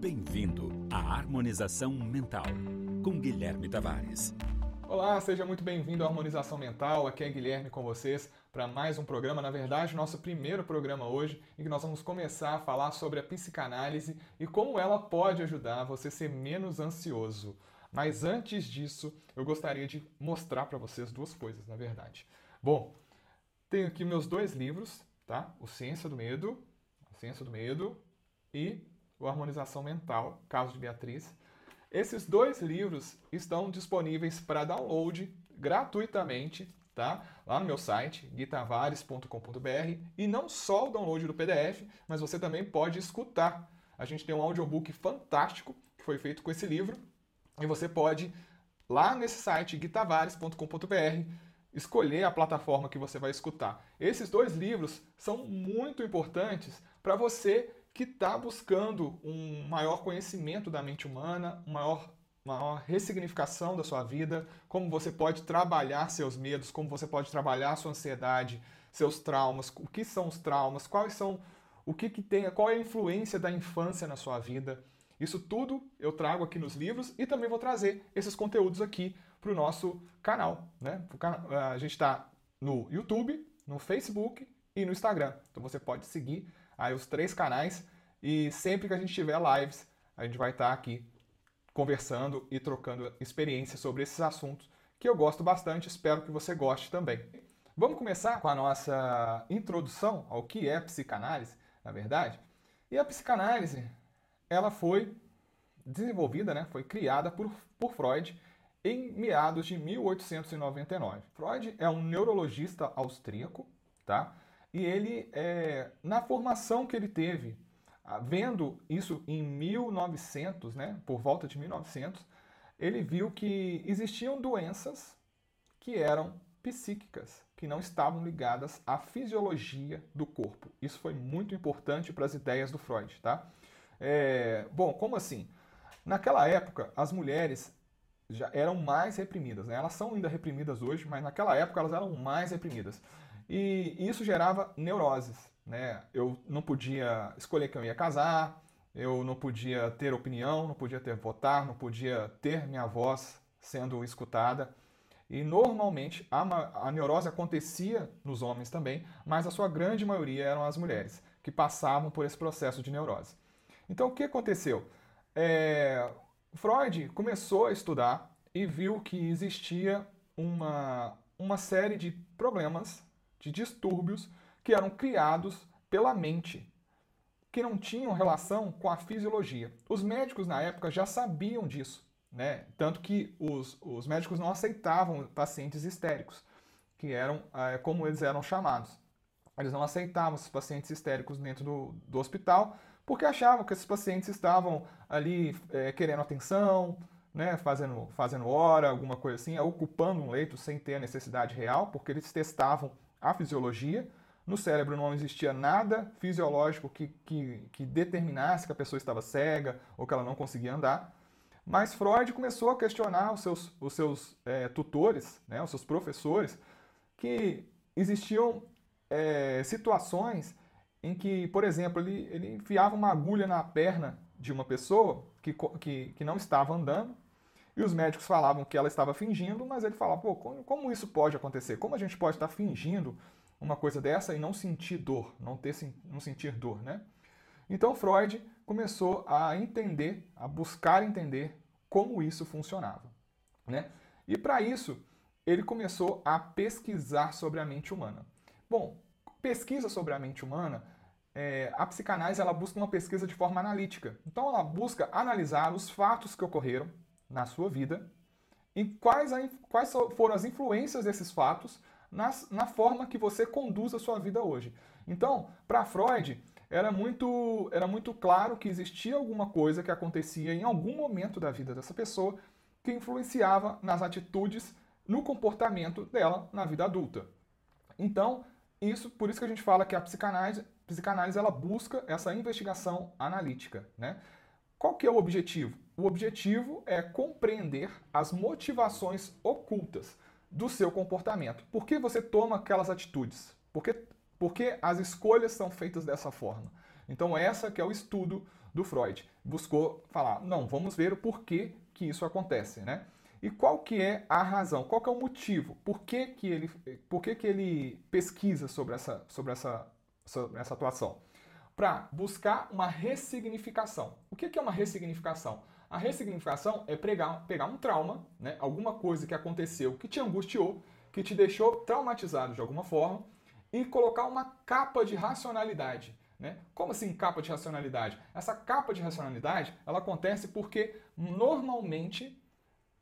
Bem-vindo à Harmonização Mental, com Guilherme Tavares. Olá, seja muito bem-vindo à Harmonização Mental. Aqui é Guilherme com vocês para mais um programa. Na verdade, nosso primeiro programa hoje, em que nós vamos começar a falar sobre a psicanálise e como ela pode ajudar você a ser menos ansioso. Mas antes disso, eu gostaria de mostrar para vocês duas coisas, na verdade. Bom, tenho aqui meus dois livros, tá? O Ciência do Medo, Ciência do Medo e o Harmonização Mental, caso de Beatriz. Esses dois livros estão disponíveis para download gratuitamente, tá? Lá no meu site, guitavares.com.br. E não só o download do PDF, mas você também pode escutar. A gente tem um audiobook fantástico que foi feito com esse livro. E você pode, lá nesse site, guitavares.com.br, escolher a plataforma que você vai escutar. Esses dois livros são muito importantes para você que está buscando um maior conhecimento da mente humana, uma maior, maior ressignificação da sua vida, como você pode trabalhar seus medos, como você pode trabalhar sua ansiedade, seus traumas, o que são os traumas, quais são o que, que tem, qual é a influência da infância na sua vida. Isso tudo eu trago aqui nos livros e também vou trazer esses conteúdos aqui para o nosso canal. Né? A gente está no YouTube, no Facebook e no Instagram. Então você pode seguir aí os três canais e sempre que a gente tiver lives, a gente vai estar aqui conversando e trocando experiências sobre esses assuntos que eu gosto bastante, espero que você goste também. Vamos começar com a nossa introdução ao que é psicanálise, na verdade. E a psicanálise, ela foi desenvolvida, né, foi criada por, por Freud em meados de 1899. Freud é um neurologista austríaco, tá? E ele, é, na formação que ele teve, vendo isso em 1900, né, por volta de 1900, ele viu que existiam doenças que eram psíquicas, que não estavam ligadas à fisiologia do corpo. Isso foi muito importante para as ideias do Freud, tá? É, bom, como assim? Naquela época, as mulheres já eram mais reprimidas, né? Elas são ainda reprimidas hoje, mas naquela época elas eram mais reprimidas. E isso gerava neuroses. Né? Eu não podia escolher quem eu ia casar, eu não podia ter opinião, não podia ter votar, não podia ter minha voz sendo escutada. E normalmente a, a neurose acontecia nos homens também, mas a sua grande maioria eram as mulheres que passavam por esse processo de neurose. Então o que aconteceu? É, Freud começou a estudar e viu que existia uma, uma série de problemas de distúrbios que eram criados pela mente, que não tinham relação com a fisiologia. Os médicos na época já sabiam disso, né? Tanto que os, os médicos não aceitavam pacientes histéricos, que eram é, como eles eram chamados. Eles não aceitavam esses pacientes histéricos dentro do, do hospital, porque achavam que esses pacientes estavam ali é, querendo atenção, né, fazendo, fazendo hora, alguma coisa assim, ocupando um leito sem ter a necessidade real, porque eles testavam a fisiologia. No cérebro não existia nada fisiológico que, que, que determinasse que a pessoa estava cega ou que ela não conseguia andar. Mas Freud começou a questionar os seus, os seus é, tutores, né, os seus professores, que existiam é, situações em que, por exemplo, ele, ele enfiava uma agulha na perna de uma pessoa que, que, que não estava andando e os médicos falavam que ela estava fingindo, mas ele falava, pô, como isso pode acontecer? Como a gente pode estar fingindo uma coisa dessa e não sentir dor, não, ter, não sentir dor, né? Então Freud começou a entender, a buscar entender como isso funcionava, né? E para isso, ele começou a pesquisar sobre a mente humana. Bom, pesquisa sobre a mente humana, é, a psicanálise ela busca uma pesquisa de forma analítica. Então ela busca analisar os fatos que ocorreram na sua vida e quais, a, quais foram as influências desses fatos nas, na forma que você conduz a sua vida hoje. Então, para Freud, era muito, era muito claro que existia alguma coisa que acontecia em algum momento da vida dessa pessoa que influenciava nas atitudes, no comportamento dela na vida adulta. Então, isso, por isso que a gente fala que a psicanálise, psicanálise ela busca essa investigação analítica, né? Qual que é o objetivo? O objetivo é compreender as motivações ocultas do seu comportamento. Por que você toma aquelas atitudes? Por que, Por que as escolhas são feitas dessa forma? Então essa que é o estudo do Freud. Buscou falar, não, vamos ver o porquê que isso acontece, né? E qual que é a razão? Qual que é o motivo? Por que, que, ele, por que, que ele pesquisa sobre essa, sobre essa, sobre essa atuação? Para buscar uma ressignificação. O que, é uma ressignificação? A ressignificação é pegar, pegar um trauma, né, alguma coisa que aconteceu que te angustiou, que te deixou traumatizado de alguma forma, e colocar uma capa de racionalidade. Né? Como assim capa de racionalidade? Essa capa de racionalidade ela acontece porque normalmente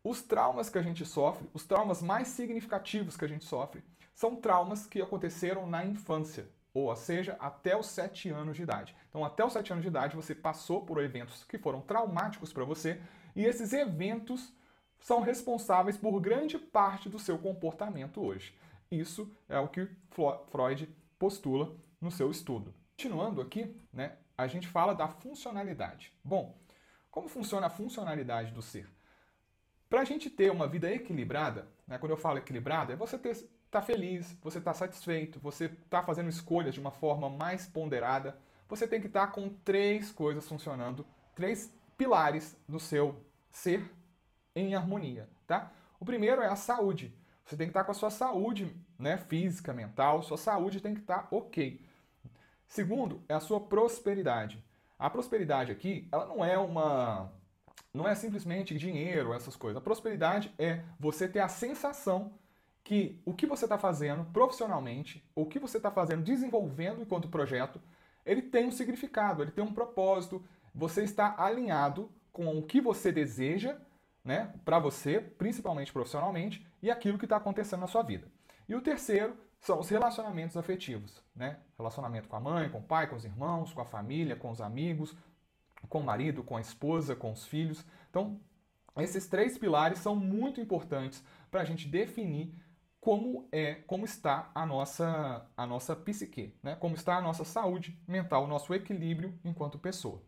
os traumas que a gente sofre, os traumas mais significativos que a gente sofre, são traumas que aconteceram na infância, ou seja, até os 7 anos de idade. Então, até os 7 anos de idade, você passou por eventos que foram traumáticos para você, e esses eventos são responsáveis por grande parte do seu comportamento hoje. Isso é o que Freud postula no seu estudo. Continuando aqui, né, a gente fala da funcionalidade. Bom, como funciona a funcionalidade do ser? Para a gente ter uma vida equilibrada, né, quando eu falo equilibrada, é você estar tá feliz, você está satisfeito, você está fazendo escolhas de uma forma mais ponderada. Você tem que estar tá com três coisas funcionando, três pilares do seu ser em harmonia, tá? O primeiro é a saúde. Você tem que estar tá com a sua saúde, né, física, mental, sua saúde tem que estar tá ok. Segundo é a sua prosperidade. A prosperidade aqui, ela não é uma não é simplesmente dinheiro, essas coisas. A prosperidade é você ter a sensação que o que você está fazendo profissionalmente, ou o que você está fazendo, desenvolvendo enquanto projeto, ele tem um significado, ele tem um propósito, você está alinhado com o que você deseja, né, para você, principalmente profissionalmente, e aquilo que está acontecendo na sua vida. E o terceiro são os relacionamentos afetivos, né? Relacionamento com a mãe, com o pai, com os irmãos, com a família, com os amigos, com o marido, com a esposa, com os filhos. Então, esses três pilares são muito importantes para a gente definir como é, como está a nossa, a nossa psique, né? como está a nossa saúde mental, o nosso equilíbrio enquanto pessoa.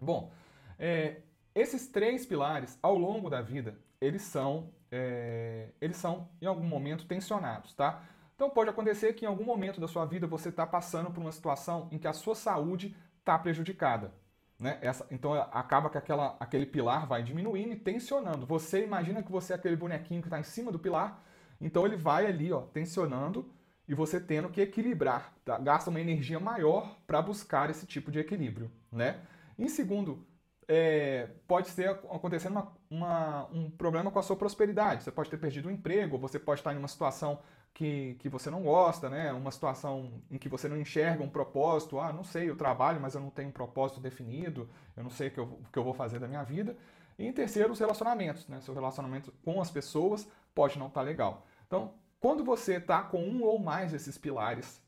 Bom, é, esses três pilares, ao longo da vida, eles são, é, eles são em algum momento tensionados, tá? Então pode acontecer que em algum momento da sua vida você está passando por uma situação em que a sua saúde está prejudicada. Né? Essa, então acaba que aquela, aquele pilar vai diminuindo e tensionando. Você imagina que você é aquele bonequinho que está em cima do pilar, então ele vai ali ó, tensionando e você tendo que equilibrar, tá? gasta uma energia maior para buscar esse tipo de equilíbrio. Né? Em segundo, é, pode ser acontecendo uma, uma, um problema com a sua prosperidade. Você pode ter perdido o um emprego, você pode estar em uma situação que, que você não gosta, né? Uma situação em que você não enxerga um propósito. Ah, não sei, eu trabalho, mas eu não tenho um propósito definido, eu não sei o que eu, o que eu vou fazer da minha vida. E em terceiro, os relacionamentos, né? Seu relacionamento com as pessoas pode não estar tá legal. Então, quando você está com um ou mais desses pilares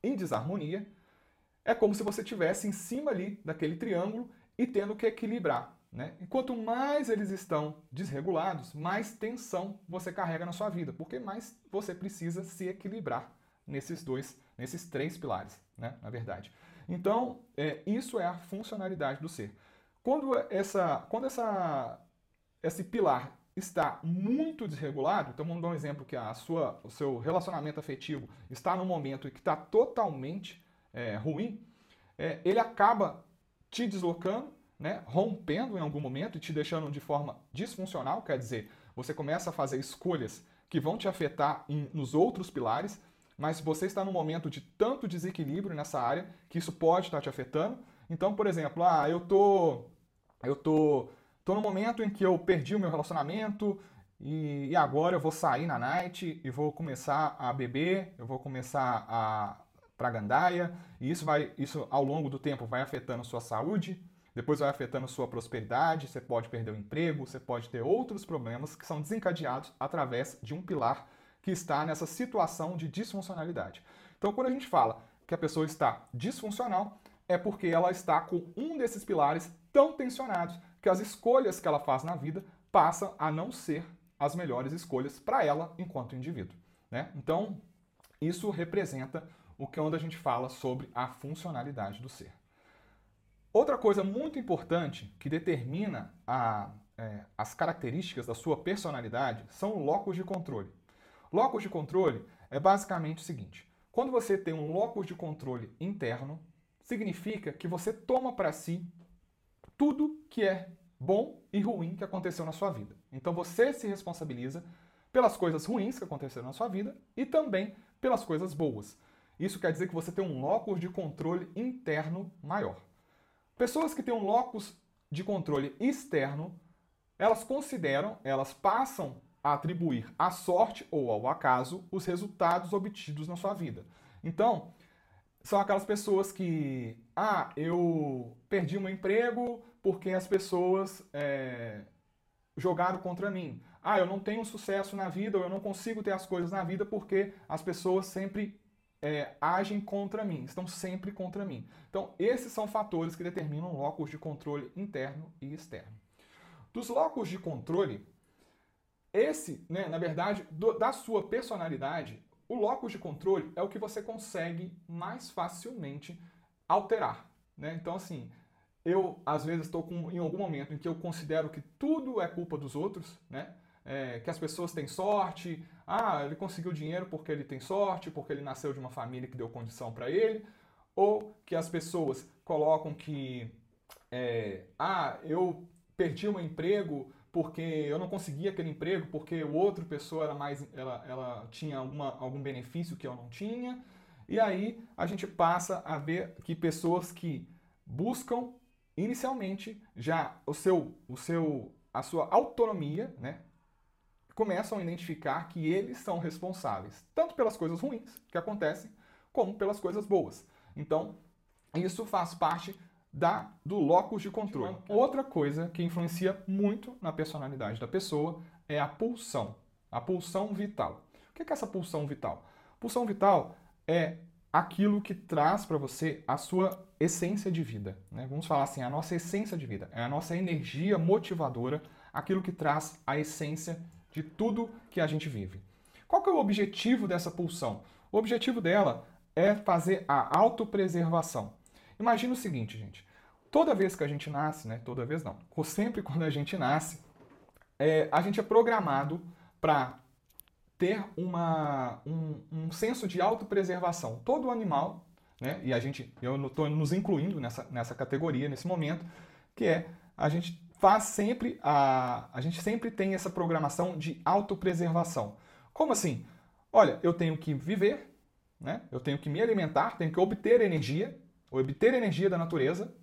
em desarmonia, é como se você estivesse em cima ali daquele triângulo e tendo que equilibrar. Né? E quanto mais eles estão desregulados, mais tensão você carrega na sua vida, porque mais você precisa se equilibrar nesses dois, nesses três pilares, né? na verdade. Então, é, isso é a funcionalidade do ser. Quando, essa, quando essa, esse pilar está muito desregulado, então vamos dar um exemplo que a sua, o seu relacionamento afetivo está num momento que está totalmente é, ruim, é, ele acaba te deslocando né, rompendo em algum momento e te deixando de forma disfuncional, quer dizer, você começa a fazer escolhas que vão te afetar em, nos outros pilares, mas você está num momento de tanto desequilíbrio nessa área que isso pode estar te afetando. Então, por exemplo, ah, eu tô eu tô tô no momento em que eu perdi o meu relacionamento e, e agora eu vou sair na night e vou começar a beber, eu vou começar a para gandaia, e isso vai isso ao longo do tempo vai afetando sua saúde, depois vai afetando sua prosperidade, você pode perder o emprego, você pode ter outros problemas que são desencadeados através de um pilar que está nessa situação de disfuncionalidade. Então, quando a gente fala que a pessoa está disfuncional, é porque ela está com um desses pilares tão tensionados que as escolhas que ela faz na vida passam a não ser as melhores escolhas para ela enquanto indivíduo. Né? Então, isso representa o que é onde a gente fala sobre a funcionalidade do ser. Outra coisa muito importante que determina a, é, as características da sua personalidade são locos de controle. Locos de controle é basicamente o seguinte: quando você tem um locus de controle interno, significa que você toma para si tudo que é bom e ruim que aconteceu na sua vida. Então você se responsabiliza pelas coisas ruins que aconteceram na sua vida e também pelas coisas boas. Isso quer dizer que você tem um locus de controle interno maior. Pessoas que têm um locus de controle externo, elas consideram, elas passam a atribuir à sorte ou ao acaso os resultados obtidos na sua vida. Então, são aquelas pessoas que, ah, eu perdi um emprego porque as pessoas é, jogaram contra mim. Ah, eu não tenho sucesso na vida ou eu não consigo ter as coisas na vida porque as pessoas sempre é, agem contra mim, estão sempre contra mim. Então, esses são fatores que determinam locus de controle interno e externo. Dos locus de controle, esse, né, na verdade, do, da sua personalidade, o locus de controle é o que você consegue mais facilmente alterar. Né? Então, assim, eu às vezes estou em algum momento em que eu considero que tudo é culpa dos outros, né? É, que as pessoas têm sorte, ah, ele conseguiu dinheiro porque ele tem sorte, porque ele nasceu de uma família que deu condição para ele, ou que as pessoas colocam que, é, ah, eu perdi meu emprego porque eu não conseguia aquele emprego porque o outro pessoa era mais, ela, ela tinha alguma, algum benefício que eu não tinha, e aí a gente passa a ver que pessoas que buscam inicialmente já o seu, o seu, a sua autonomia, né, começam a identificar que eles são responsáveis, tanto pelas coisas ruins que acontecem, como pelas coisas boas. Então, isso faz parte da, do locus de controle. Outra coisa que influencia muito na personalidade da pessoa é a pulsão, a pulsão vital. O que é essa pulsão vital? Pulsão vital é aquilo que traz para você a sua essência de vida. Né? Vamos falar assim, a nossa essência de vida, é a nossa energia motivadora, aquilo que traz a essência de tudo que a gente vive. Qual que é o objetivo dessa pulsão? O objetivo dela é fazer a autopreservação. Imagina o seguinte, gente. Toda vez que a gente nasce, né? Toda vez não. Sempre quando a gente nasce, é, a gente é programado para ter uma, um, um senso de autopreservação. Todo animal, né? E a gente, eu estou nos incluindo nessa, nessa categoria nesse momento, que é a gente faz sempre a a gente sempre tem essa programação de autopreservação. Como assim? Olha, eu tenho que viver, né? Eu tenho que me alimentar, tenho que obter energia, obter energia da natureza,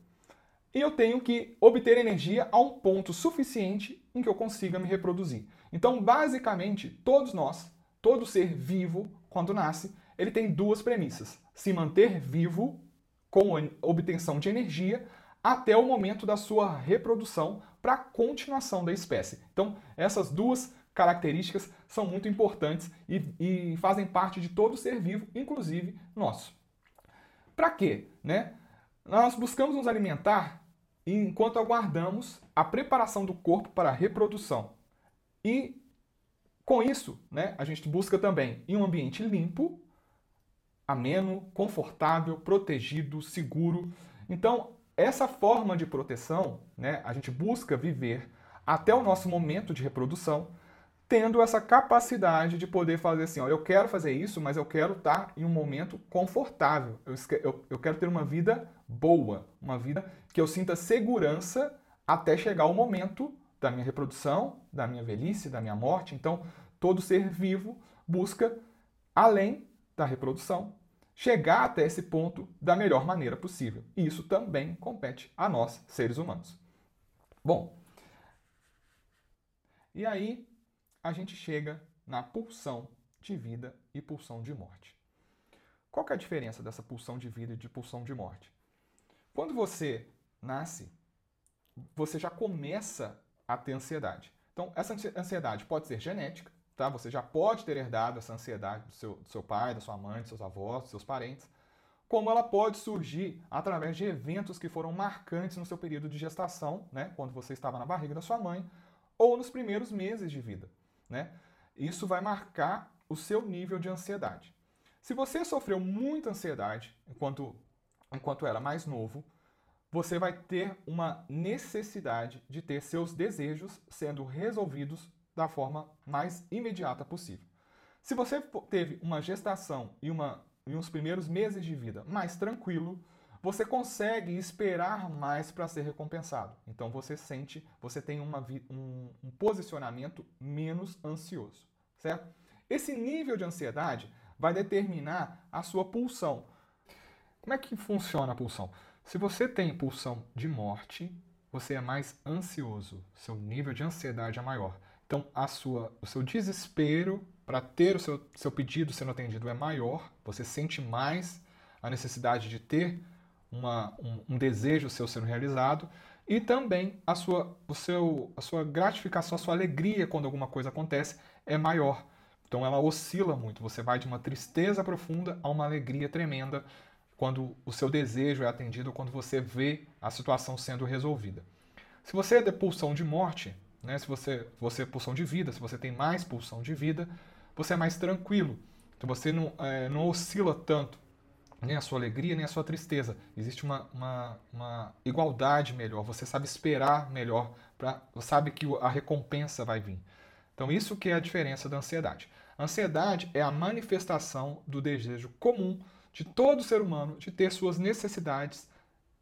e eu tenho que obter energia a um ponto suficiente em que eu consiga me reproduzir. Então, basicamente, todos nós, todo ser vivo, quando nasce, ele tem duas premissas: se manter vivo com obtenção de energia até o momento da sua reprodução para a continuação da espécie. Então, essas duas características são muito importantes e, e fazem parte de todo ser vivo, inclusive nosso. Para quê? Né? Nós buscamos nos alimentar enquanto aguardamos a preparação do corpo para a reprodução. E com isso, né, a gente busca também em um ambiente limpo, ameno, confortável, protegido, seguro. Então, essa forma de proteção, né, a gente busca viver até o nosso momento de reprodução, tendo essa capacidade de poder fazer assim, ó, eu quero fazer isso, mas eu quero estar em um momento confortável. Eu, eu, eu quero ter uma vida boa, uma vida que eu sinta segurança até chegar o momento da minha reprodução, da minha velhice, da minha morte. Então, todo ser vivo busca, além da reprodução, chegar até esse ponto da melhor maneira possível. E isso também compete a nós, seres humanos. Bom, e aí a gente chega na pulsão de vida e pulsão de morte. Qual é a diferença dessa pulsão de vida e de pulsão de morte? Quando você nasce, você já começa a ter ansiedade. Então, essa ansiedade pode ser genética, Tá? Você já pode ter herdado essa ansiedade do seu, do seu pai, da sua mãe, dos seus avós, dos seus parentes, como ela pode surgir através de eventos que foram marcantes no seu período de gestação, né? quando você estava na barriga da sua mãe, ou nos primeiros meses de vida. Né? Isso vai marcar o seu nível de ansiedade. Se você sofreu muita ansiedade enquanto, enquanto era mais novo, você vai ter uma necessidade de ter seus desejos sendo resolvidos da forma mais imediata possível. Se você teve uma gestação e uma em uns primeiros meses de vida mais tranquilo, você consegue esperar mais para ser recompensado. Então você sente, você tem uma, um, um posicionamento menos ansioso, certo? Esse nível de ansiedade vai determinar a sua pulsão. Como é que funciona a pulsão? Se você tem pulsão de morte, você é mais ansioso, seu nível de ansiedade é maior. Então, a sua, o seu desespero para ter o seu, seu pedido sendo atendido é maior, você sente mais a necessidade de ter uma, um, um, desejo seu sendo realizado e também a sua, o seu, a sua gratificação, a sua alegria quando alguma coisa acontece é maior. Então ela oscila muito. Você vai de uma tristeza profunda a uma alegria tremenda quando o seu desejo é atendido, quando você vê a situação sendo resolvida. Se você é de pulsão de morte, né, se você, você é pulsão de vida, se você tem mais pulsão de vida, você é mais tranquilo. Então você não, é, não oscila tanto nem a sua alegria, nem a sua tristeza. Existe uma, uma, uma igualdade melhor, você sabe esperar melhor, pra, sabe que a recompensa vai vir. Então, isso que é a diferença da ansiedade. A ansiedade é a manifestação do desejo comum de todo ser humano de ter suas necessidades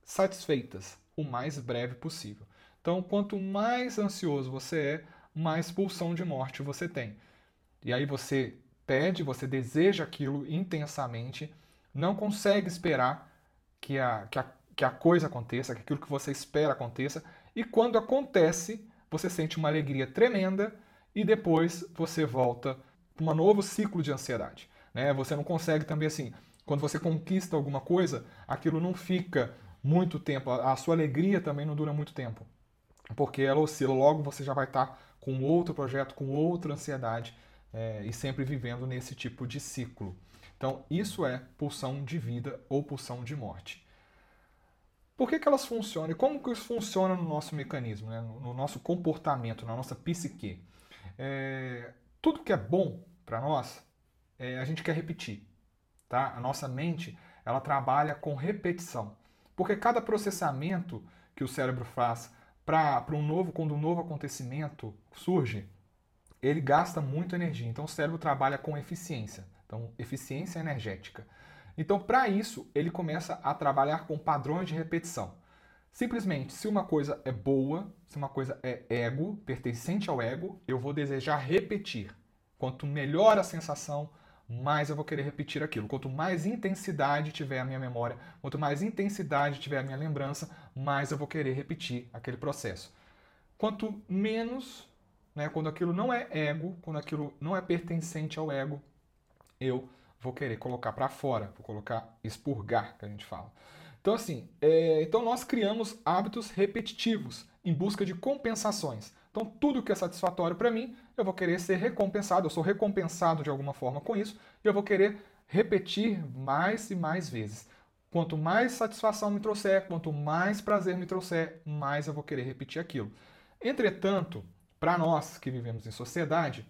satisfeitas o mais breve possível. Então, quanto mais ansioso você é, mais pulsão de morte você tem. E aí você pede, você deseja aquilo intensamente não consegue esperar que a, que a, que a coisa aconteça, que aquilo que você espera aconteça, e quando acontece, você sente uma alegria tremenda e depois você volta para um novo ciclo de ansiedade. Né? Você não consegue também assim, quando você conquista alguma coisa, aquilo não fica muito tempo, a sua alegria também não dura muito tempo, porque ela oscila, logo você já vai estar com outro projeto, com outra ansiedade é, e sempre vivendo nesse tipo de ciclo. Então, isso é pulsão de vida ou pulsão de morte. Por que, que elas funcionam e como que isso funciona no nosso mecanismo, né? no nosso comportamento, na nossa psique? É, tudo que é bom para nós, é, a gente quer repetir. Tá? A nossa mente ela trabalha com repetição. Porque cada processamento que o cérebro faz para um novo, quando um novo acontecimento surge, ele gasta muita energia. Então o cérebro trabalha com eficiência. Então, eficiência energética. Então, para isso, ele começa a trabalhar com padrões de repetição. Simplesmente, se uma coisa é boa, se uma coisa é ego, pertencente ao ego, eu vou desejar repetir. Quanto melhor a sensação, mais eu vou querer repetir aquilo. Quanto mais intensidade tiver a minha memória, quanto mais intensidade tiver a minha lembrança, mais eu vou querer repetir aquele processo. Quanto menos, né, quando aquilo não é ego, quando aquilo não é pertencente ao ego, eu vou querer colocar para fora, vou colocar expurgar, que a gente fala. Então, assim, é, então nós criamos hábitos repetitivos em busca de compensações. Então, tudo que é satisfatório para mim, eu vou querer ser recompensado, eu sou recompensado de alguma forma com isso, e eu vou querer repetir mais e mais vezes. Quanto mais satisfação me trouxer, quanto mais prazer me trouxer, mais eu vou querer repetir aquilo. Entretanto, para nós que vivemos em sociedade,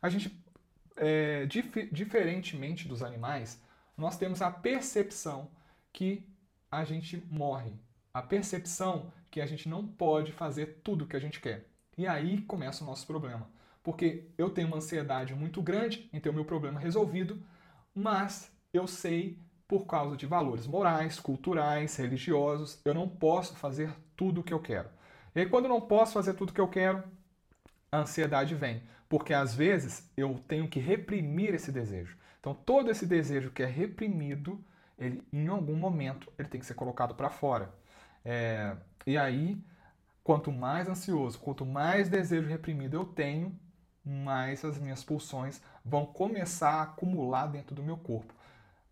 a gente é, dif diferentemente dos animais, nós temos a percepção que a gente morre, a percepção que a gente não pode fazer tudo o que a gente quer. E aí começa o nosso problema. Porque eu tenho uma ansiedade muito grande em ter o meu problema resolvido, mas eu sei, por causa de valores morais, culturais, religiosos, eu não posso fazer tudo o que eu quero. E aí, quando eu não posso fazer tudo o que eu quero, a ansiedade vem. Porque às vezes eu tenho que reprimir esse desejo. Então todo esse desejo que é reprimido, ele em algum momento ele tem que ser colocado para fora. É, e aí, quanto mais ansioso, quanto mais desejo reprimido eu tenho, mais as minhas pulsões vão começar a acumular dentro do meu corpo.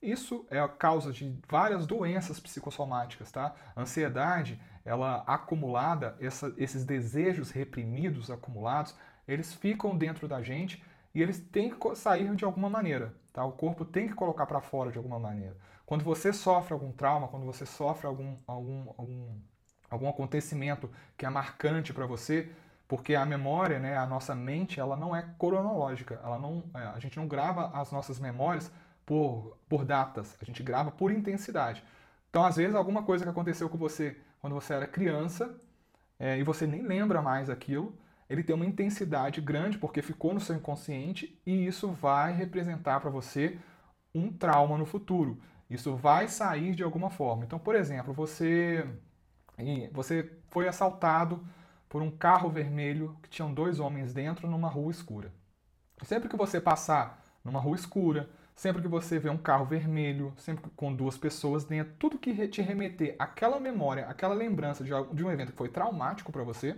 Isso é a causa de várias doenças psicossomáticas, tá? A ansiedade, ela acumulada, essa, esses desejos reprimidos acumulados, eles ficam dentro da gente e eles têm que sair de alguma maneira, tá? O corpo tem que colocar para fora de alguma maneira. Quando você sofre algum trauma, quando você sofre algum, algum, algum, algum acontecimento que é marcante para você, porque a memória, né, a nossa mente, ela não é cronológica, ela não, é, a gente não grava as nossas memórias por, por datas, a gente grava por intensidade. Então, às vezes, alguma coisa que aconteceu com você quando você era criança é, e você nem lembra mais aquilo, ele tem uma intensidade grande porque ficou no seu inconsciente e isso vai representar para você um trauma no futuro. Isso vai sair de alguma forma. Então, por exemplo, você você foi assaltado por um carro vermelho que tinham dois homens dentro numa rua escura. Sempre que você passar numa rua escura, sempre que você vê um carro vermelho, sempre com duas pessoas dentro, tudo que te remeter àquela memória, aquela lembrança de, de um evento que foi traumático para você,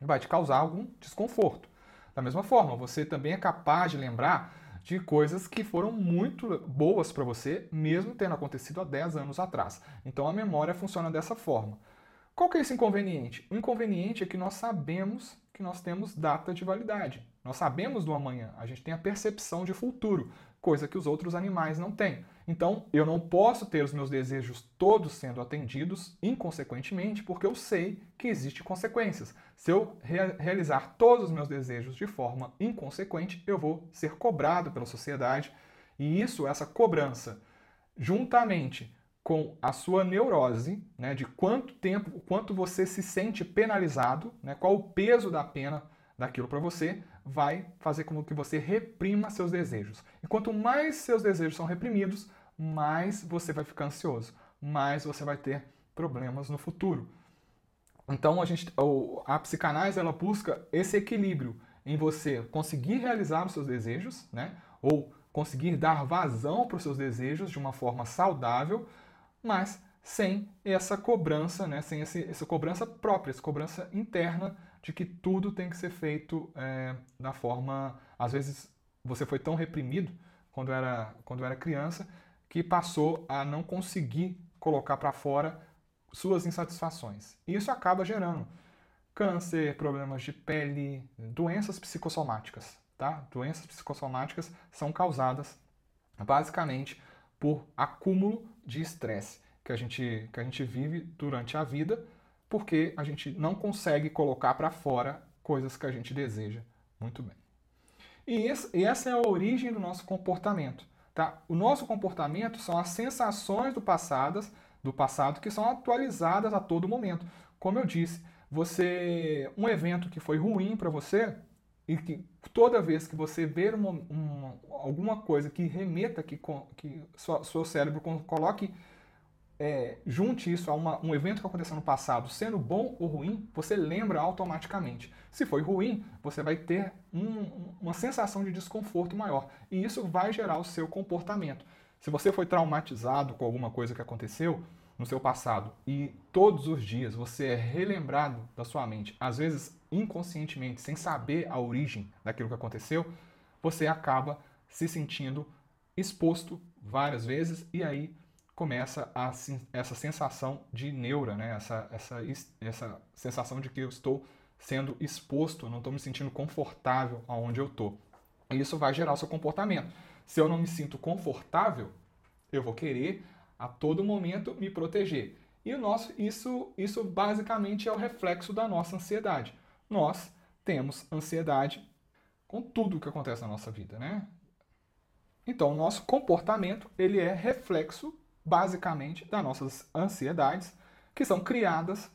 vai te causar algum desconforto. Da mesma forma, você também é capaz de lembrar de coisas que foram muito boas para você, mesmo tendo acontecido há 10 anos atrás. Então a memória funciona dessa forma. Qual que é esse inconveniente? O inconveniente é que nós sabemos que nós temos data de validade. Nós sabemos do amanhã, a gente tem a percepção de futuro, coisa que os outros animais não têm. Então, eu não posso ter os meus desejos todos sendo atendidos inconsequentemente, porque eu sei que existem consequências. Se eu rea realizar todos os meus desejos de forma inconsequente, eu vou ser cobrado pela sociedade, e isso, essa cobrança, juntamente com a sua neurose, né, de quanto tempo, quanto você se sente penalizado, né, qual o peso da pena daquilo para você, vai fazer com que você reprima seus desejos. E quanto mais seus desejos são reprimidos, mais você vai ficar ansioso, mais você vai ter problemas no futuro. Então a gente, a psicanálise ela busca esse equilíbrio em você conseguir realizar os seus desejos, né? Ou conseguir dar vazão para os seus desejos de uma forma saudável, mas sem essa cobrança, né? Sem esse, essa cobrança própria, essa cobrança interna de que tudo tem que ser feito é, da forma. Às vezes você foi tão reprimido quando era, quando era criança que passou a não conseguir colocar para fora suas insatisfações. E isso acaba gerando câncer, problemas de pele, doenças psicossomáticas. Tá? Doenças psicossomáticas são causadas basicamente por acúmulo de estresse que a gente, que a gente vive durante a vida, porque a gente não consegue colocar para fora coisas que a gente deseja muito bem. E, esse, e essa é a origem do nosso comportamento. Tá? O nosso comportamento são as sensações do passado, do passado que são atualizadas a todo momento. Como eu disse, você um evento que foi ruim para você e que toda vez que você ver uma, uma, alguma coisa que remeta que, que seu, seu cérebro coloque é, junte isso a uma, um evento que aconteceu no passado, sendo bom ou ruim, você lembra automaticamente. Se foi ruim, você vai ter um, uma sensação de desconforto maior. E isso vai gerar o seu comportamento. Se você foi traumatizado com alguma coisa que aconteceu no seu passado e todos os dias você é relembrado da sua mente, às vezes inconscientemente, sem saber a origem daquilo que aconteceu, você acaba se sentindo exposto várias vezes e aí começa a, essa sensação de neura, né? essa, essa, essa sensação de que eu estou sendo exposto, não estou me sentindo confortável aonde eu estou. E isso vai gerar o seu comportamento. Se eu não me sinto confortável, eu vou querer a todo momento me proteger. E o nosso, isso, isso basicamente é o reflexo da nossa ansiedade. Nós temos ansiedade com tudo que acontece na nossa vida, né? Então, o nosso comportamento ele é reflexo basicamente das nossas ansiedades, que são criadas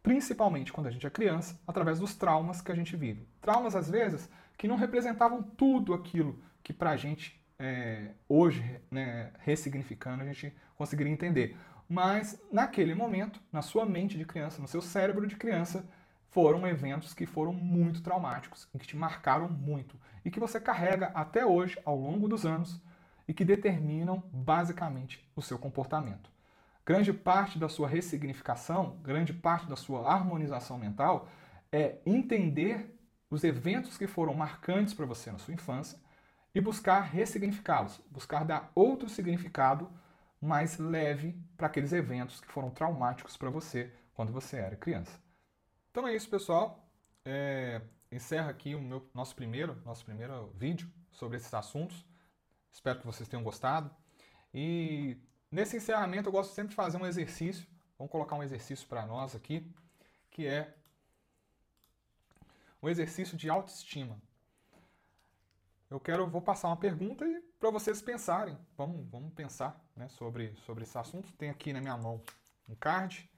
principalmente quando a gente é criança, através dos traumas que a gente vive. Traumas, às vezes, que não representavam tudo aquilo que para a gente, é, hoje, né, ressignificando, a gente conseguiria entender. Mas, naquele momento, na sua mente de criança, no seu cérebro de criança, foram eventos que foram muito traumáticos, que te marcaram muito e que você carrega até hoje, ao longo dos anos, e que determinam basicamente o seu comportamento. Grande parte da sua ressignificação, grande parte da sua harmonização mental é entender os eventos que foram marcantes para você na sua infância e buscar ressignificá-los, buscar dar outro significado mais leve para aqueles eventos que foram traumáticos para você quando você era criança. Então é isso, pessoal. É, encerra aqui o meu, nosso primeiro, nosso primeiro vídeo sobre esses assuntos. Espero que vocês tenham gostado. E nesse encerramento eu gosto sempre de fazer um exercício. Vamos colocar um exercício para nós aqui, que é um exercício de autoestima. Eu quero, vou passar uma pergunta para vocês pensarem. Vamos, vamos pensar né, sobre, sobre esse assunto. Tem aqui na minha mão um card.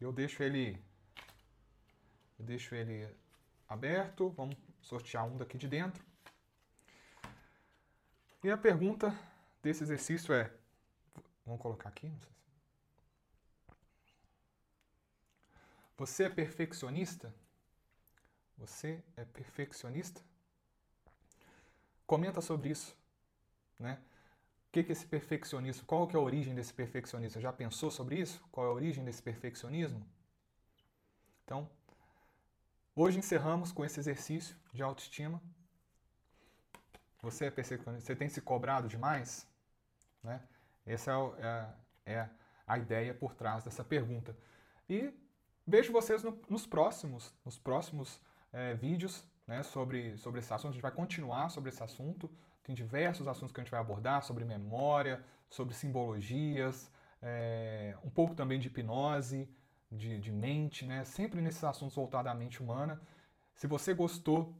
Eu deixo ele, eu deixo ele aberto. Vamos sortear um daqui de dentro. E a pergunta desse exercício é. Vamos colocar aqui? Você é perfeccionista? Você é perfeccionista? Comenta sobre isso, né? O que é esse perfeccionismo? Qual é a origem desse perfeccionismo? Já pensou sobre isso? Qual é a origem desse perfeccionismo? Então, hoje encerramos com esse exercício de autoestima. Você é perfeccionista? Você tem se cobrado demais? Né? Essa é, é, é a ideia por trás dessa pergunta. E vejo vocês no, nos próximos, nos próximos é, vídeos né, sobre, sobre esse assunto. A gente vai continuar sobre esse assunto. Tem diversos assuntos que a gente vai abordar sobre memória, sobre simbologias, é, um pouco também de hipnose, de, de mente, né? sempre nesses assuntos voltados à mente humana. Se você gostou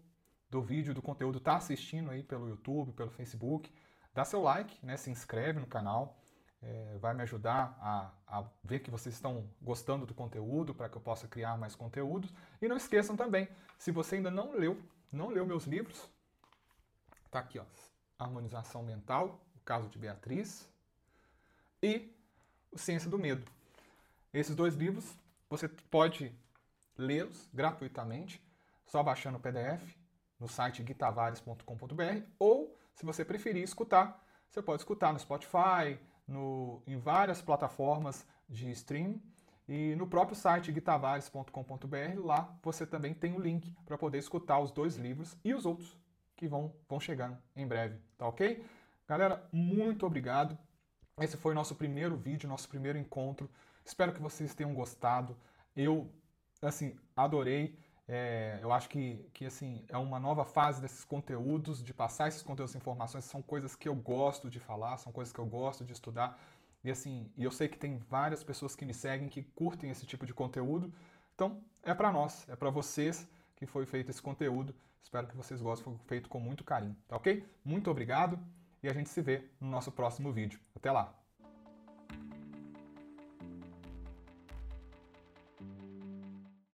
do vídeo, do conteúdo, está assistindo aí pelo YouTube, pelo Facebook, dá seu like, né? se inscreve no canal. É, vai me ajudar a, a, ver que vocês estão gostando do conteúdo para que eu possa criar mais conteúdos. E não esqueçam também, se você ainda não leu, não leu meus livros, tá aqui, ó, Harmonização Mental, o caso de Beatriz, e o Ciência do Medo. Esses dois livros você pode lê-los gratuitamente, só baixando o PDF no site guitavares.com.br ou, se você preferir escutar, você pode escutar no Spotify, no, em várias plataformas de streaming e no próprio site guitavares.com.br. Lá você também tem o link para poder escutar os dois livros e os outros que vão, vão chegando em breve, tá ok? Galera, muito obrigado. Esse foi nosso primeiro vídeo, nosso primeiro encontro. Espero que vocês tenham gostado. Eu, assim, adorei. É, eu acho que, que assim, é uma nova fase desses conteúdos, de passar esses conteúdos, informações, são coisas que eu gosto de falar, são coisas que eu gosto de estudar. E assim, eu sei que tem várias pessoas que me seguem que curtem esse tipo de conteúdo. Então, é para nós, é para vocês que foi feito esse conteúdo. Espero que vocês gostem, foi feito com muito carinho, tá ok? Muito obrigado e a gente se vê no nosso próximo vídeo. Até lá!